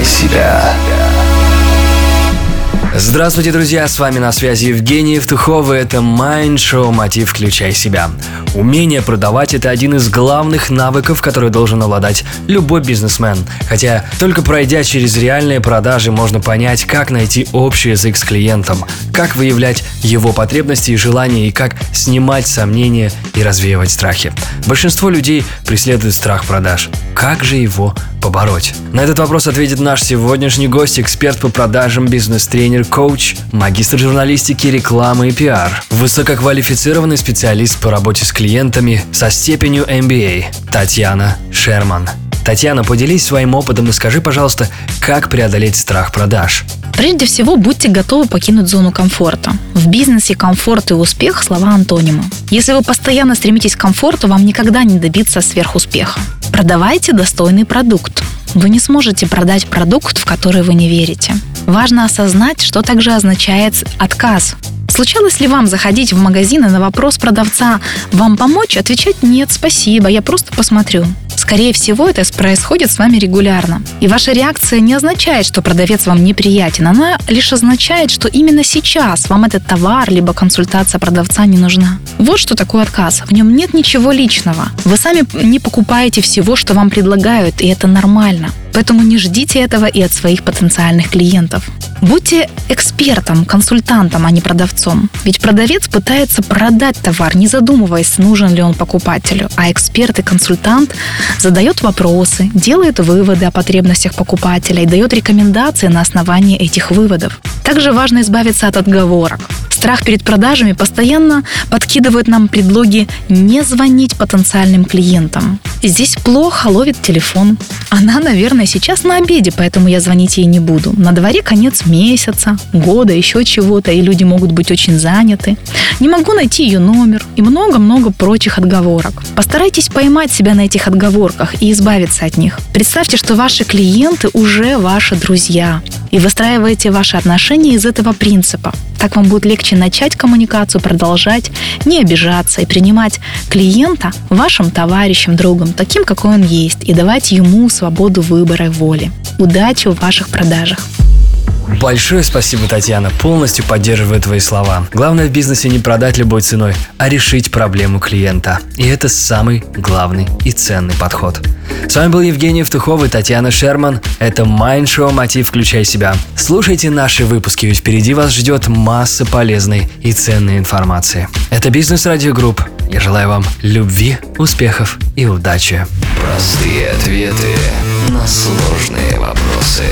«Включай себя». Здравствуйте, друзья! С вами на связи Евгений Евтухов, и это Mind Show «Мотив. Включай себя». Умение продавать – это один из главных навыков, который должен обладать любой бизнесмен. Хотя только пройдя через реальные продажи, можно понять, как найти общий язык с клиентом, как выявлять его потребности и желания, и как снимать сомнения и развеивать страхи. Большинство людей преследует страх продаж. Как же его побороть? На этот вопрос ответит наш сегодняшний гость, эксперт по продажам, бизнес-тренер, коуч, магистр журналистики, рекламы и пиар, высококвалифицированный специалист по работе с клиентами со степенью MBA Татьяна Шерман. Татьяна, поделись своим опытом и скажи, пожалуйста, как преодолеть страх продаж. Прежде всего, будьте готовы покинуть зону комфорта. В бизнесе комфорт и успех – слова антонима. Если вы постоянно стремитесь к комфорту, вам никогда не добиться сверхуспеха. Продавайте достойный продукт. Вы не сможете продать продукт, в который вы не верите. Важно осознать, что также означает отказ. Случалось ли вам заходить в магазин и на вопрос продавца «Вам помочь?» отвечать «Нет, спасибо, я просто посмотрю». Скорее всего, это происходит с вами регулярно. И ваша реакция не означает, что продавец вам неприятен. Она лишь означает, что именно сейчас вам этот товар либо консультация продавца не нужна. Вот что такое отказ. В нем нет ничего личного. Вы сами не покупаете всего, что вам предлагают, и это нормально. Поэтому не ждите этого и от своих потенциальных клиентов. Будьте экспертом, консультантом, а не продавцом. Ведь продавец пытается продать товар, не задумываясь, нужен ли он покупателю. А эксперт и консультант задает вопросы, делает выводы о потребностях покупателя и дает рекомендации на основании этих выводов. Также важно избавиться от отговорок. Страх перед продажами постоянно подкидывает нам предлоги не звонить потенциальным клиентам. Здесь плохо ловит телефон. Она, наверное, сейчас на обеде, поэтому я звонить ей не буду. На дворе конец месяца, года, еще чего-то, и люди могут быть очень заняты. Не могу найти ее номер и много-много прочих отговорок. Постарайтесь поймать себя на этих отговорках и избавиться от них. Представьте, что ваши клиенты уже ваши друзья и выстраиваете ваши отношения из этого принципа. Так вам будет легче начать коммуникацию, продолжать, не обижаться и принимать клиента вашим товарищем, другом, таким, какой он есть, и давать ему свободу выбора и воли. Удачи в ваших продажах! Большое спасибо, Татьяна. Полностью поддерживаю твои слова. Главное в бизнесе не продать любой ценой, а решить проблему клиента. И это самый главный и ценный подход. С вами был Евгений Евтухов и Татьяна Шерман. Это Mind Show «Мотив. Включай себя». Слушайте наши выпуски, ведь впереди вас ждет масса полезной и ценной информации. Это Бизнес Радио Групп. Я желаю вам любви, успехов и удачи. Простые ответы на сложные вопросы.